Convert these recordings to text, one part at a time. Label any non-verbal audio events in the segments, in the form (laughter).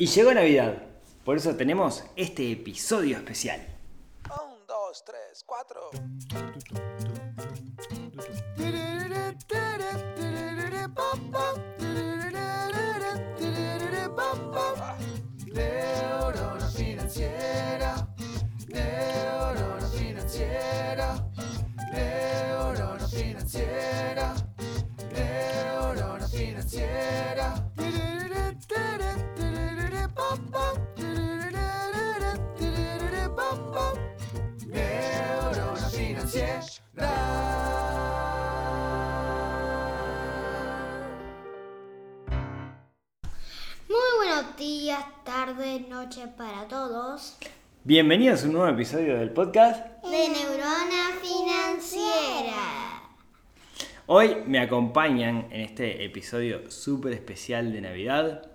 Y llegó Navidad, por eso tenemos este episodio especial. Un, dos, tres, cuatro. Neurona financiera. Neurona financiera. Neurona financiera. Neurona financiera. Buenos días, tardes, noches para todos. Bienvenidos a un nuevo episodio del podcast. De Neurona Financiera. Hoy me acompañan en este episodio súper especial de Navidad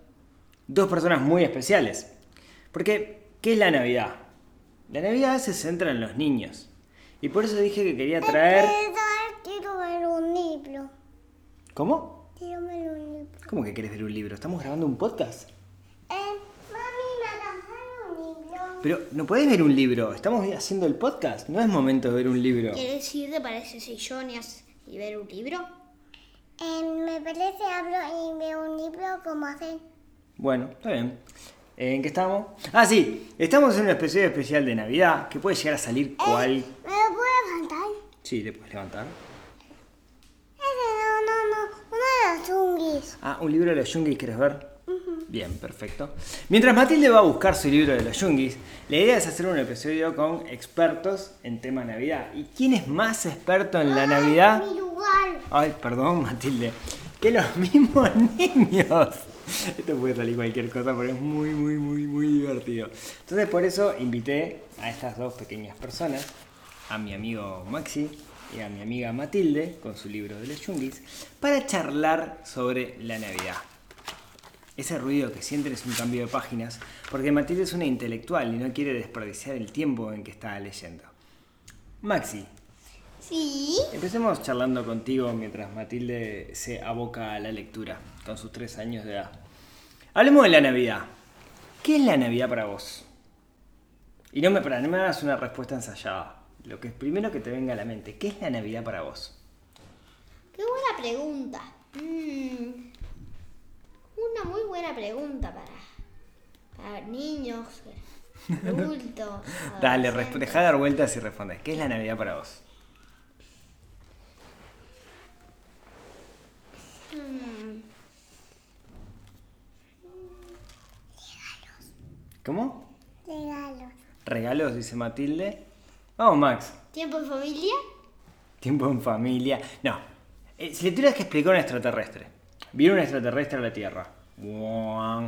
dos personas muy especiales. Porque, ¿qué es la Navidad? La Navidad se centra en los niños. Y por eso dije que quería traer... Quiero ver un libro. ¿Cómo? Quiero ver un libro. ¿Cómo que querés ver un libro? ¿Estamos grabando un podcast? Eh, mami, me dejaron un libro. Pero no podés ver un libro, estamos haciendo el podcast, no es momento de ver un libro. ¿Quieres ir de parece sillones y ver un libro? me parece hablo y veo un libro como hacen. Bueno, está bien. ¿En qué estamos? Ah, sí, estamos en un episodio especial de Navidad que puede llegar a salir cual... ¿Me lo puedo levantar? Sí, te puedes levantar. Ese no, no, no. Uno de los zunguis. Ah, un libro de los Yungis, ¿quieres ver? Bien, perfecto. Mientras Matilde va a buscar su libro de los Yungis, la idea es hacer un episodio con expertos en tema Navidad. ¿Y quién es más experto en la Navidad? Mi lugar. Ay, perdón, Matilde. Que los (laughs) mismos niños. Esto puede salir cualquier cosa, pero es muy, muy, muy, muy divertido. Entonces, por eso invité a estas dos pequeñas personas, a mi amigo Maxi y a mi amiga Matilde, con su libro de los Yungis, para charlar sobre la Navidad. Ese ruido que sienten es un cambio de páginas, porque Matilde es una intelectual y no quiere desperdiciar el tiempo en que está leyendo. Maxi, Sí. Empecemos charlando contigo mientras Matilde se aboca a la lectura con sus tres años de edad. Hablemos de la Navidad. ¿Qué es la Navidad para vos? Y no me, para, no me hagas una respuesta ensayada. Lo que es primero que te venga a la mente. ¿Qué es la Navidad para vos? Qué buena pregunta. Mm, una muy buena pregunta para, para niños, (laughs) adultos. Dale, resp- adolescentes. dejá de dar vueltas y responde. ¿Qué es la Navidad para vos? Mm, ¿Cómo? Regalos. Regalos, dice Matilde. Vamos, Max. ¿Tiempo en familia? Tiempo en familia. No. Eh, si le tuvieras que explicar a un extraterrestre. Viene un extraterrestre a la Tierra.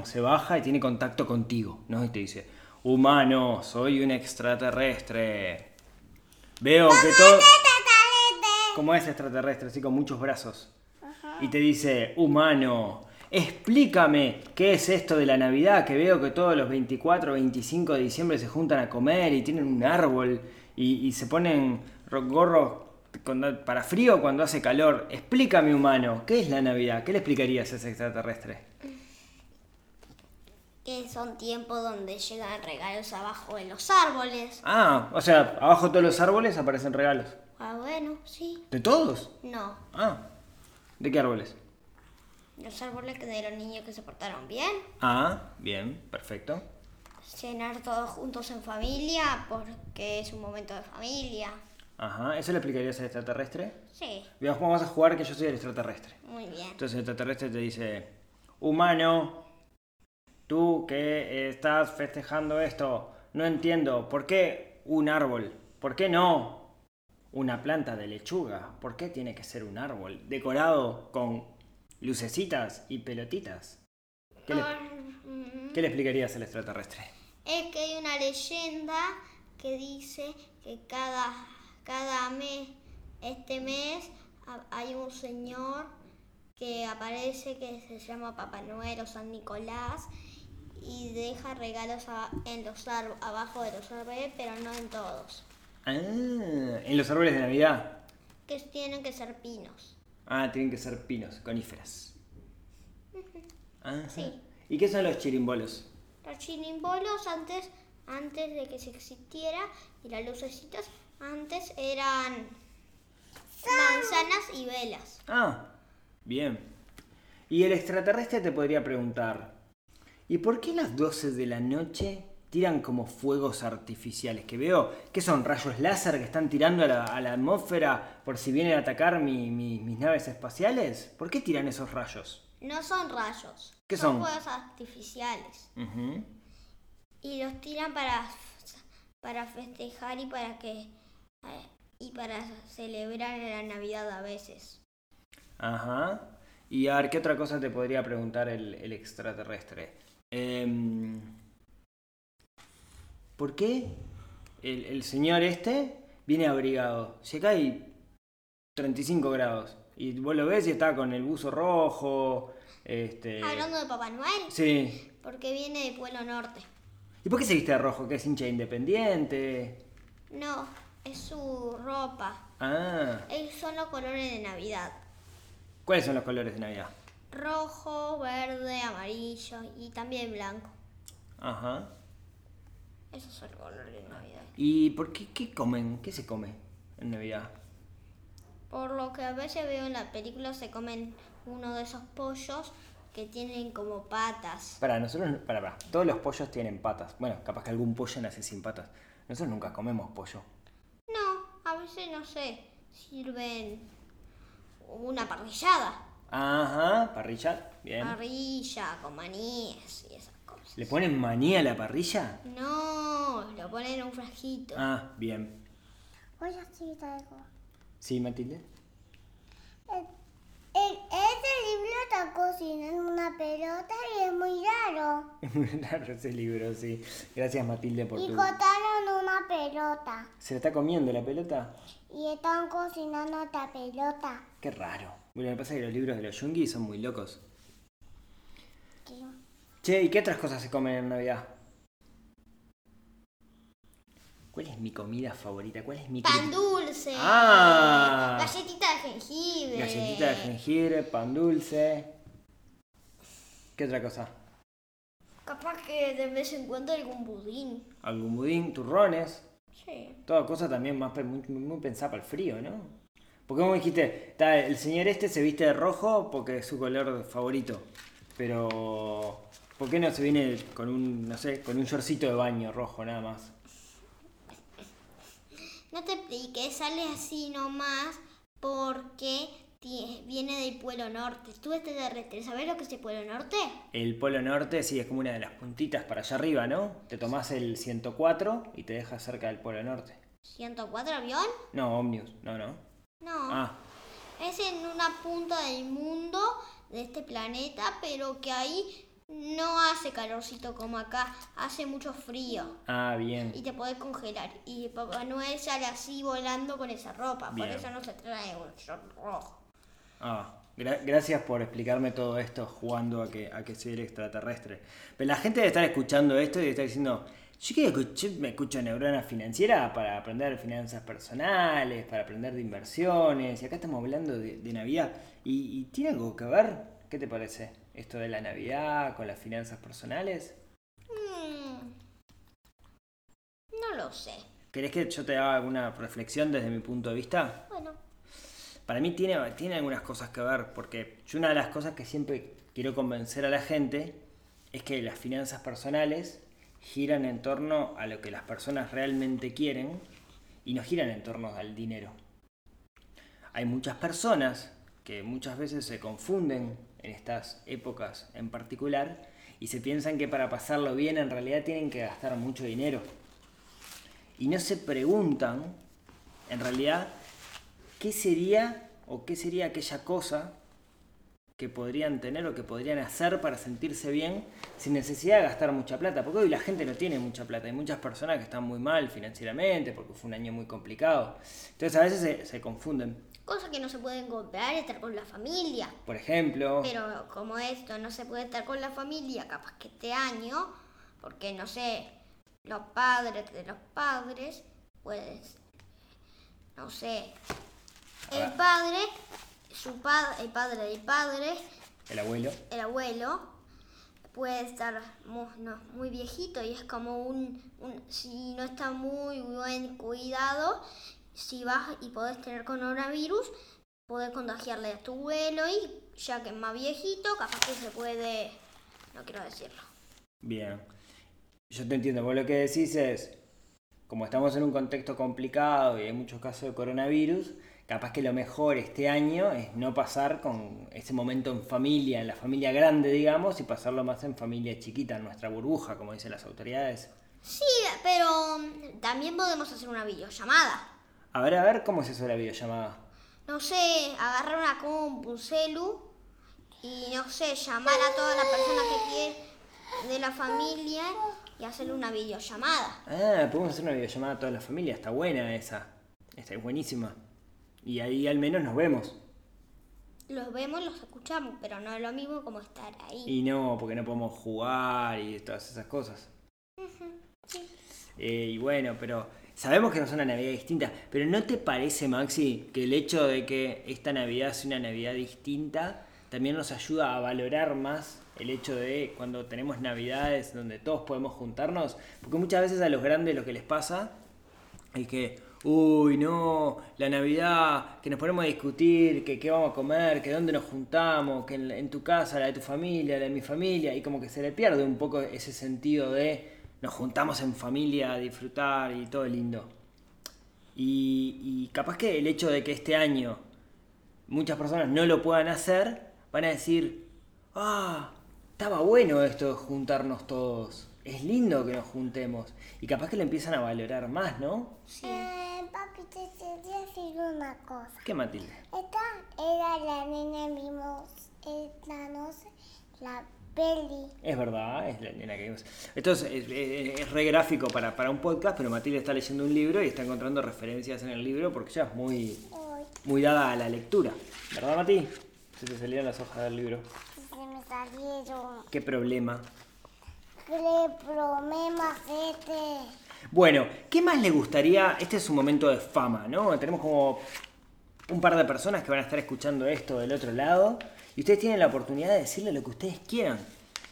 Se baja y tiene contacto contigo. ¿No? Y te dice, humano, soy un extraterrestre. Veo que todo... Como es extraterrestre, así con muchos brazos. Y te dice, humano, explícame qué es esto de la Navidad, que veo que todos los 24 o 25 de diciembre se juntan a comer y tienen un árbol y, y se ponen ro- gorros cuando- para frío cuando hace calor. Explícame, humano, ¿qué es la Navidad? ¿Qué le explicarías a ese extraterrestre? Que son tiempos donde llegan regalos abajo de los árboles. Ah, o sea, abajo de todos los árboles aparecen regalos. Ah, bueno, sí. ¿De todos? No. Ah, ¿de qué árboles? Los árboles que de los niños que se portaron bien. Ah, bien, perfecto. Cenar todos juntos en familia porque es un momento de familia. Ajá, ¿eso le explicarías al extraterrestre? Sí, Digamos, vamos a jugar que yo soy el extraterrestre. muy bien. Entonces el extraterrestre te dice, humano, tú que estás festejando esto, no entiendo, ¿por qué un árbol? ¿Por qué no una planta de lechuga? ¿Por qué tiene que ser un árbol decorado con lucecitas y pelotitas? ¿Qué le, Mm, qué le explicarías al extraterrestre? Es que hay una leyenda que dice que cada, cada mes, este mes, ha- hay un señor que aparece que se llama Papá Noel o San Nicolás y deja regalos a- en los árboles, abajo de los árboles, pero no en todos. Ah, en los árboles de Navidad. Que tienen que ser pinos. Ah, tienen que ser pinos, coníferas. Ajá. Sí. ¿Y qué son los chirimbolos? Archinímbolos antes, antes de que se existiera y las lucecitas antes eran manzanas y velas. Ah, bien. Y el extraterrestre te podría preguntar, ¿y por qué a las 12 de la noche tiran como fuegos artificiales? Que veo que son rayos láser que están tirando a la, a la atmósfera por si vienen a atacar mi- mi- mis naves espaciales. ¿Por qué tiran esos rayos? No son rayos. ¿Qué son? fuegos artificiales. Ujú. Y los tiran para, para festejar y para que y para celebrar la Navidad a veces. Ajá. Y a ver, ¿qué otra cosa te podría preguntar el, el extraterrestre? Em, ¿Por qué el, el señor este viene abrigado? Si acá hay 35 grados y vos lo ves y está con el buzo rojo. Este... Hablando de Papá Noel, Sí. porque viene de Pueblo Norte. ¿Y por qué se viste de rojo? ¿Que es hincha independiente? No, es su ropa. Ah. Es- Son los colores de Navidad. ¿Cuáles son los colores de Navidad? Rojo, verde, amarillo y también blanco. Ajá. Esos son los colores de Navidad. ¿Y por qué, qué comen? ¿Qué se come en Navidad? Por lo que a veces veo en la película se comen uno de esos pollos que tienen como patas. Para nosotros, para, para, todos los pollos tienen patas. Bueno, capaz que algún pollo nace sin patas. Nosotros nunca comemos pollo. No, sé, sirven una parrillada. Ajá, parrilla, bien. Parrilla con maníes y esas cosas. ¿Le ponen maní a la parrilla? No, lo ponen en un frasquito. Ah, bien. Voy a decir algo. ¿Sí, Matilde? El- el- ese libro está cocinando una pelota y es muy raro. (laughs) Es muy raro ese libro, sí. Gracias, Matilde, por Y tu... una pelota. ¿Se la está comiendo la pelota? Y están cocinando otra pelota. Qué raro. Bueno, me pasa que los libros de los yungis son muy locos. Che, ¿y qué otras cosas se comen en Navidad? ¿Cuál es mi comida favorita? ¿Cuál es mi Pan dulce. Ah. Galletita de jengibre. Galletita de jengibre, pan dulce. ¿Qué otra cosa? Que de vez en cuando algún budín. Algún budín, turrones. Sí. Toda cosa también más muy, muy pensada para el frío, ¿no? Porque como dijiste, está, el señor este se viste de rojo porque es su color favorito. Pero, ¿por qué no se viene con un, no sé, con un shortcito de baño rojo nada más? No te expliques, sale así nomás porque ti- viene del Pueblo Norte. Tú extraterrestre, ¿sabes lo que es el Pueblo Norte? El Polo Norte sí es como una de las puntitas para allá arriba, ¿no? Te tomás el 104 y te dejas cerca del Polo Norte. ¿104 avión? No, Omnius, no, no. No. Ah, Es en una punta del mundo de este planeta, pero que ahí no hace calorcito como acá, hace mucho frío. ah, bien. Y te podés congelar. Y Papá Noel sale así volando con esa ropa. Bien. Por eso no se trae un short rojo. Ah, gra- gracias por explicarme todo esto jugando a que, a que soy el extraterrestre. Pero la gente debe estar escuchando esto y debe estar diciendo, yo quiero escuchar, me escucho neurona financiera para aprender finanzas personales, para aprender de inversiones, y acá estamos hablando de, de Navidad. ¿Y, y tiene algo que ver? ¿Qué te parece? Esto de la Navidad con las finanzas personales. Mm. No lo sé. ¿Querés que yo te haga alguna reflexión desde mi punto de vista? Bueno, Para mí tiene, tiene algunas cosas que ver, porque yo una de las cosas que siempre quiero convencer a la gente es que las finanzas personales giran en torno a lo que las personas realmente quieren y no giran en torno al dinero. Hay muchas personas que muchas veces se confunden en estas épocas en particular y se piensan que para pasarlo bien en realidad tienen que gastar mucho dinero. Y no se preguntan, en realidad, ¿qué sería o qué sería aquella cosa que podrían tener o que podrían hacer para sentirse bien sin necesidad de gastar mucha plata? Porque hoy la gente no tiene mucha plata. Hay muchas personas que están muy mal financieramente porque fue un año muy complicado. Entonces a veces se, se confunden. cosas que no se pueden comprar, estar con la familia. Por ejemplo, Pero como esto no se puede estar con la familia, capaz que este año, porque no sé, los padres de los padres, pues, no sé, el padre, su padre, el padre del padre, el abuelo. el abuelo, puede estar mu- no, muy viejito y es como un, un- si no está muy buen cuidado, si vas y podés tener coronavirus, podés contagiarle a tu abuelo y ya que es más viejito, capaz que se puede, no quiero decirlo. Bien. Yo te entiendo. Vos lo que decís es, como estamos en un contexto complicado y hay muchos casos de coronavirus, capaz que lo mejor este año es no pasar con ese momento en familia, en la familia grande, digamos, y pasarlo más en familia chiquita, en nuestra burbuja, como dicen las autoridades. Sí, pero mm, también podemos hacer una videollamada. A ver, a ver, ¿cómo es eso de la videollamada? No sé, agarrar una compu, un celu y no sé, llamar a todas las personas que quiere de la familia y hacerle una videollamada. Ah, podemos hacer una videollamada a toda la familia, está buena esa. Esta es buenísima. Y ahí al menos nos vemos. Los vemos, los escuchamos, pero no es lo mismo como estar ahí. Y no, porque no podemos jugar y todas esas cosas. Eh, y bueno, pero sabemos que no es una Navidad distinta, pero ¿no te parece, Maxi, que el hecho de que esta Navidad sea una Navidad distinta también nos ayuda a valorar más el hecho de cuando tenemos Navidades donde todos podemos juntarnos? Porque muchas veces a los grandes lo que les pasa es que, uy, no, la Navidad, que nos ponemos a discutir, que qué vamos a comer, que dónde nos juntamos, que en, tu casa, la de tu familia, la de mi familia, y como que se le pierde un poco ese sentido de nos juntamos en familia a disfrutar y todo lindo. Y, y capaz que el hecho de que este año muchas personas no lo puedan hacer, van a decir, ah, estaba bueno esto de juntarnos todos. Es lindo que nos juntemos. Y capaz que lo empiezan a valorar más, ¿no? Sí. Eh, papi, te quería decir una cosa. ¿Qué, Matilde? Esta era la nena vimos esta noche, la peli. Es verdad, es la nena que vimos. Esto es, es- re gráfico para, para un podcast, pero Matilde está leyendo un libro y está encontrando referencias en el libro porque ella es muy, muy dada a la lectura. ¿Verdad, Mati? Se te salieron las hojas del libro. se me salieron. ¿Qué problema? ¿Qué problema este? Bueno, ¿qué más le gustaría? Este es un momento de fama, ¿no? Tenemos como un par de personas que van a estar escuchando esto del otro lado y ustedes tienen la oportunidad de decirle lo que ustedes quieran.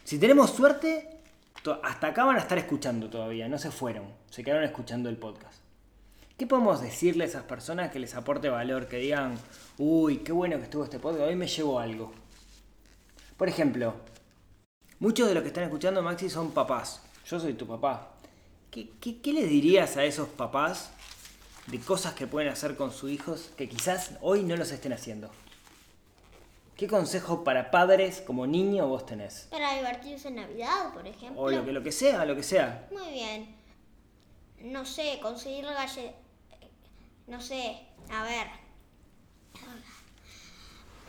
Si tenemos suerte, hasta acá van a estar escuchando todavía, no se fueron, se quedaron escuchando el podcast. ¿Qué podemos decirle a esas personas que les aporte valor, que digan, uy, qué bueno que estuvo este podcast, hoy me llevo algo? Por ejemplo, muchos de los que están escuchando, Maxi, son papás. Yo soy tu papá. ¿Qué, qué, qué les dirías a esos papás de cosas que pueden hacer con sus hijos que quizás hoy no los estén haciendo? ¿Qué consejo para padres como niño vos tenés? Para divertirse en Navidad, por ejemplo. O lo que, lo que sea, lo que sea. Muy bien. No sé, conseguir galle... No sé, a ver.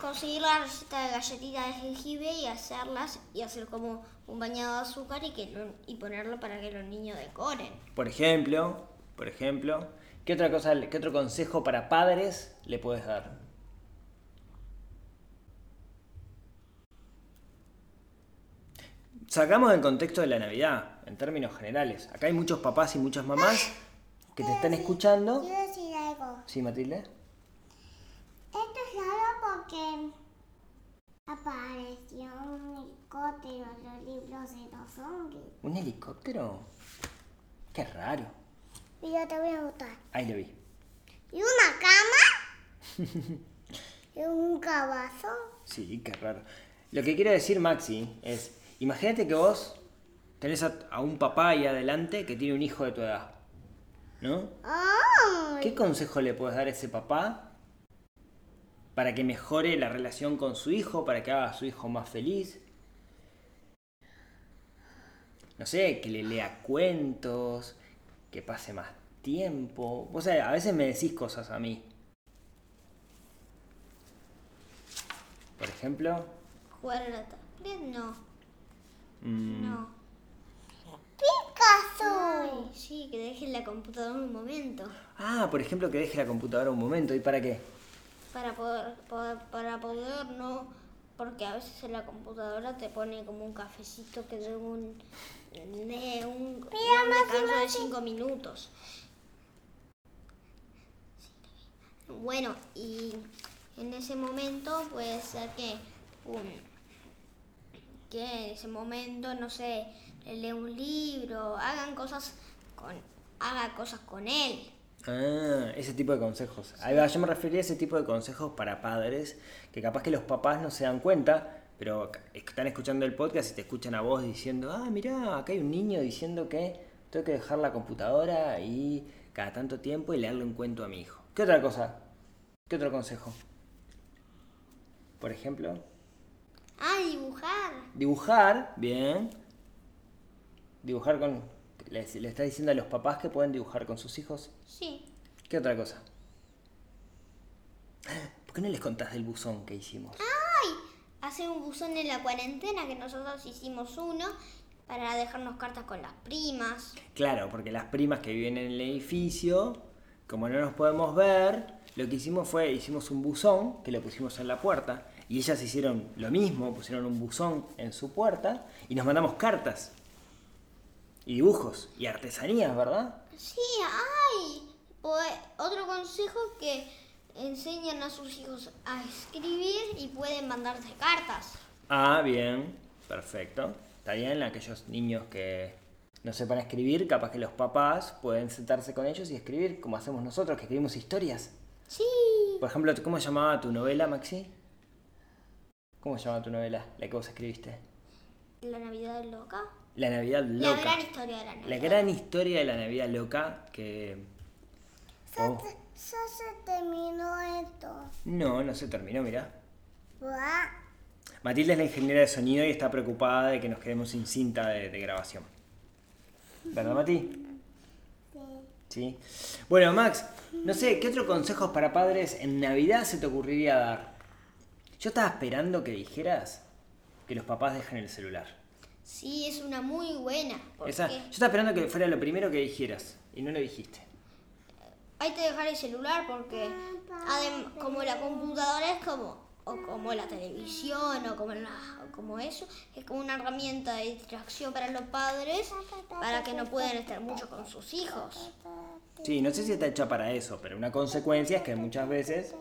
Conseguir la receta de galletitas de jengibre y hacerlas y hacer como un bañado de azúcar y, que lo- y ponerlo para que los niños decoren. Por ejemplo, por ejemplo, ¿qué otra cosa, qué otro consejo para padres le puedes dar? Sacamos del contexto de la Navidad, en términos generales. Acá hay muchos papás y muchas mamás que te están escuchando. Quiero decir algo. Sí, Matilde. Porque apareció un helicóptero en los libros de los zombies. ¿Un helicóptero? Qué raro. Pero te voy a gustar. Ahí lo vi. ¿Y una cama? (laughs) ¿Y un caballo? Sí, qué raro. Lo que quiero decir, Maxi, es, imagínate que vos tenés a, a un papá ahí adelante que tiene un hijo de tu edad. ¿No? ¡Ay! ¿Qué consejo le puedes dar a ese papá para que mejore la relación con su hijo, para que haga a su hijo más feliz? No sé, que le lea cuentos, que pase más tiempo. Vos sabés, a veces me decís cosas a mí. Por ejemplo, ¿Jugar a la tablet? No. mm, No. ¡Picasso! Ay, sí, que dejen la computadora un momento. ah, por ejemplo, que deje la computadora un momento. ¿Y para qué? Para poder, poder- para poder no, porque a veces en la computadora te pone como un cafecito que de un, de un, de un descanso de 5 minutos. Bueno, y en ese momento puede ser que un, que en ese momento, no sé, le lee un libro, hagan cosas con, haga cosas con él. Ah, ese tipo de consejos. Ahí va, yo me refería a ese tipo de consejos para padres que capaz que los papás no se dan cuenta, pero están escuchando el podcast y te escuchan a vos diciendo, ah, mirá, acá hay un niño diciendo que tengo que dejar la computadora y cada tanto tiempo y leerle un cuento a mi hijo. ¿Qué otra cosa? ¿Qué otro consejo? Por ejemplo, Ah, dibujar. dibujar, bien. Dibujar con... Le, le estás diciendo a los papás que pueden dibujar con sus hijos. Sí. ¿Qué otra cosa? (gasps) ¿Por qué no les contás del buzón que hicimos? Hacer un buzón en la cuarentena, que nosotros hicimos uno, para dejarnos cartas con las primas. Claro, porque las primas que viven en el edificio, como no nos podemos ver, lo que hicimos fue, hicimos un buzón que lo pusimos en la puerta y ellas hicieron lo mismo, pusieron un buzón en su puerta y nos mandamos cartas y dibujos y artesanías, ¿verdad? Sí, ay. Pues, otro consejo que enseñan a sus hijos a escribir y pueden mandarse cartas. Ah, bien, perfecto. Está bien, aquellos niños que no sepan escribir, capaz que los papás pueden sentarse con ellos y escribir como hacemos nosotros, que escribimos historias. Sí. Por ejemplo, ¿cómo se llamaba tu novela, Maxi? ¿Cómo se llamaba tu novela, la que vos escribiste? La Navidad loca. La Navidad La Loca. gran historia de la Navidad. La gran historia de la Navidad Loca que... Oh, ya se terminó esto. no, no se terminó, mirá. Buah. Matilde es la ingeniera de sonido y está preocupada de que nos quedemos sin cinta de, de grabación. ¿Verdad, Mati? Sí. Bueno, Max, no sé, ¿qué otros consejos para padres en Navidad se te ocurriría dar? Yo estaba esperando que dijeras que los papás dejen el celular. Sí, es una muy buena. Esa- yo estaba esperando que fuera lo primero que dijeras y no lo dijiste. hay que dejar el celular porque adem- como la computadora es como o como la televisión o como la- o como eso es como una herramienta de distracción para los padres para que no puedan estar mucho con sus hijos. Sí, no sé si está hecha para eso, pero una consecuencia es que muchas veces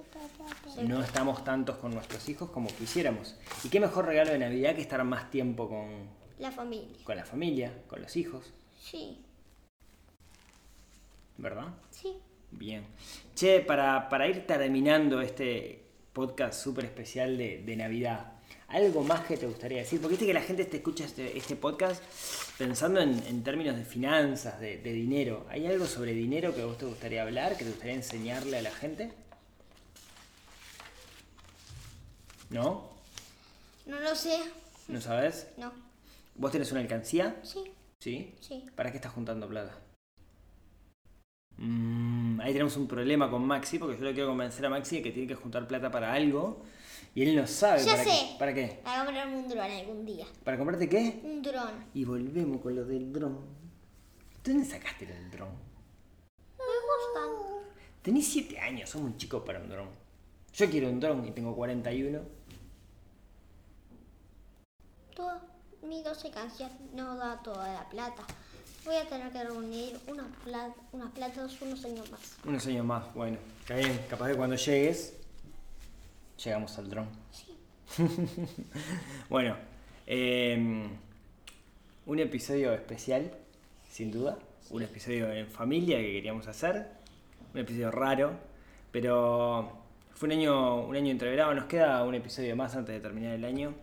no estamos tantos con nuestros hijos como quisiéramos. ¿Y qué mejor regalo de Navidad que estar más tiempo con, La familia. con la familia, con los hijos, Sí, ¿verdad? sí. Bien. Che, para, para ir terminando este podcast súper especial de, de Navidad, ¿algo más que te gustaría decir? Porque viste que la gente te escucha este, este podcast pensando en, en términos de finanzas, de, de dinero. ¿Hay algo sobre dinero que a vos te gustaría hablar, que te gustaría enseñarle a la gente? ¿No? No lo sé. ¿No sabes? No. ¿Vos tenés una alcancía? Sí, ¿Sí? sí. ¿Para qué estás juntando plata? Mm, ahí tenemos un problema con Maxi, porque yo le quiero convencer a Maxi de que tiene que juntar plata para algo y él no sabe Ya para sé. qué. ¿Para qué? Para comprarme un dron algún día. ¿Para comprarte qué? Un dron. Y volvemos con lo del dron. ¿De ¿Dónde sacaste lo del dron? Me gustan. Tenés 7 años, sos muy chico para un dron. Yo quiero un dron y tengo 41. Todo, mi 12 canciones no da toda la plata. Voy a tener que reunir unas, pla- unas platas unos años más. Unos años más, bueno. Está bien, capaz que cuando llegues, llegamos al dron. Sí. (laughs) Bueno, eh, un episodio especial, sin duda. Un episodio en familia que queríamos hacer. Un episodio raro, pero fue un año, un año entreverado. Nos queda un episodio más antes de terminar el año.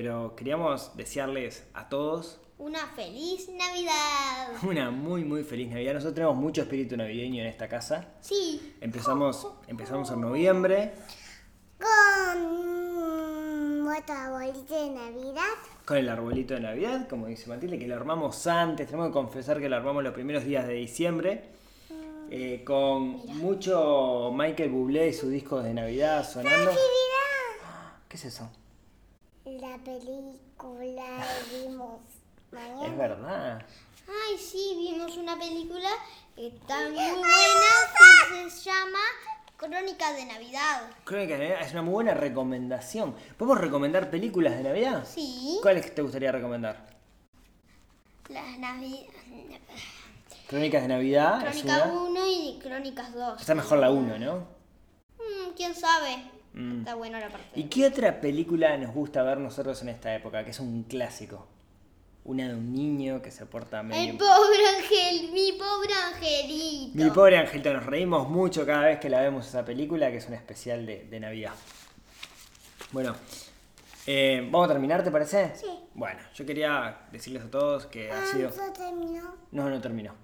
Pero queríamos desearles a todos Una feliz Navidad. (laughs) una muy, muy feliz Navidad. Nosotros tenemos mucho espíritu navideño en esta casa. Sí. Empezamos, empezamos en noviembre Con nuestra bolita de Navidad. con el arbolito de Navidad, como dice Matilde, que lo armamos antes. Tenemos que confesar que lo armamos los primeros días de diciembre. eh, con mucho Michael Bublé y sus discos de Navidad sonando. ¿Qué es eso? La película que vimos Es mañana. verdad. Ay, sí, vimos una película que está muy buena que se llama Crónicas de Navidad. Creo que es una muy buena recomendación. ¿Podemos recomendar películas de Navidad? Sí. ¿Cuáles te gustaría recomendar? Las Navidad. Crónicas de Navidad es Crónica una. 1 y Crónicas 2. Está mejor la 1, ¿no? Mm, ¿Quién sabe? Mm. Está bueno la parte. ¿Y qué otra película nos gusta ver nosotros en esta época? Que es un clásico. Una de un niño que se porta medio... El pobre ángel, mi pobre angelito. Mi pobre Angelito, nos reímos mucho cada vez que la vemos esa película, que es un especial de, de Navidad. Bueno, eh, ¿vamos a terminar, te parece? Sí. Bueno, yo quería decirles a todos que ha Ah, sido... ¿eso terminó? No, no terminó.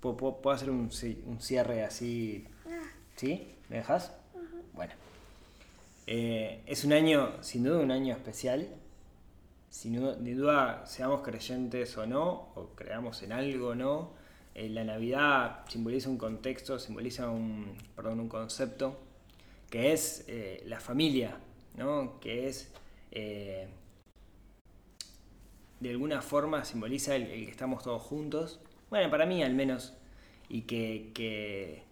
¿Puedo, puedo- puedo hacer un, un cierre así? ¿Sí? ¿Me dejas? Bueno. Eh, es un año, sin duda, un año especial. Sin duda, seamos creyentes o no, o creamos en algo o no, eh, la Navidad simboliza un contexto, simboliza un, perdón, un concepto, que es eh, la familia, ¿no? Que es... de alguna forma simboliza el, que estamos todos juntos. Bueno, para mí al menos. Y que,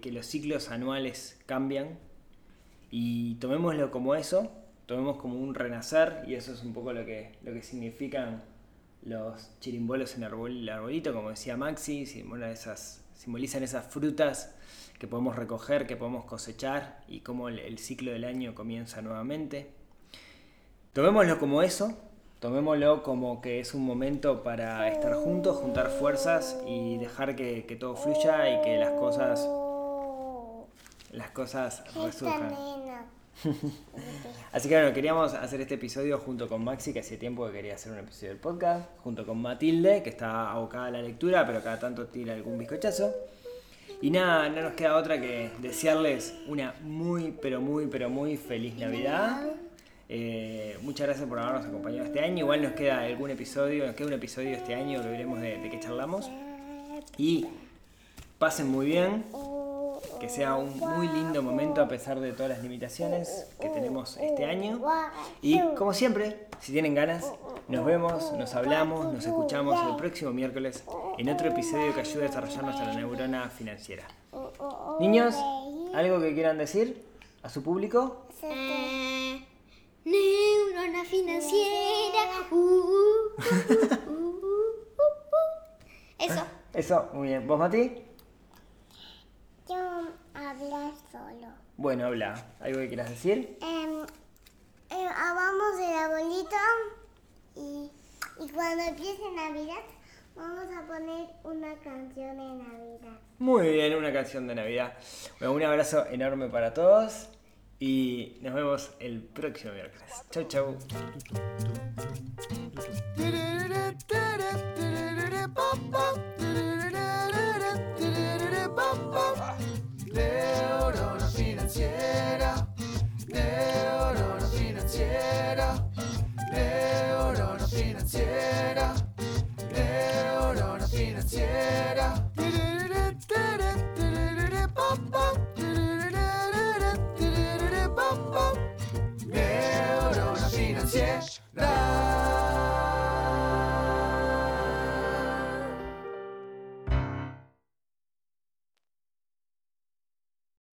que- los ciclos anuales cambian. Y tomémoslo como eso, tomemos como un renacer. Y eso es un poco lo que, lo que significan los chirimbolos en el arbolito, como decía Maxi. simboliza esas, simbolizan esas frutas que podemos recoger, que podemos cosechar. Y cómo el- ciclo del año comienza nuevamente. Tomémoslo como eso, tomémoslo como que es un momento para estar juntos, juntar fuerzas y dejar que, todo fluya y que las cosas, las cosas resurjan. (laughs) Así que bueno, queríamos hacer este episodio junto con Maxi, que hacía tiempo que quería hacer un episodio del podcast, junto con Matilde, que está abocada a la lectura, pero cada tanto tira algún bizcochazo. Y nada, no nos queda otra que desearles una muy, pero muy, pero muy feliz Navidad. Eh, muchas gracias por habernos acompañado este año. Igual nos queda algún episodio, nos queda un episodio este año que veremos de, de qué charlamos. Y pasen muy bien, que sea un muy lindo momento a pesar de todas las limitaciones que tenemos este año. Y como siempre, si tienen ganas, nos vemos, nos hablamos, nos escuchamos el próximo miércoles en otro episodio que ayude a desarrollar nuestra neurona financiera. Niños, ¿algo que quieran decir a su público? Eh, neurona financiera. Uh, uh, uh. Eso. (laughs) Eso, muy bien. ¿Vos, Mati? Hablar solo. Bueno, habla. ¿Algo que quieras decir? Em, eh, vamos el arbolito y, y cuando empiece Navidad vamos a poner una canción de Navidad. Muy bien, una canción de Navidad. Bueno, un abrazo enorme para todos y nos vemos el próximo miércoles. Chau, chau. Financiera. Neurona financiera.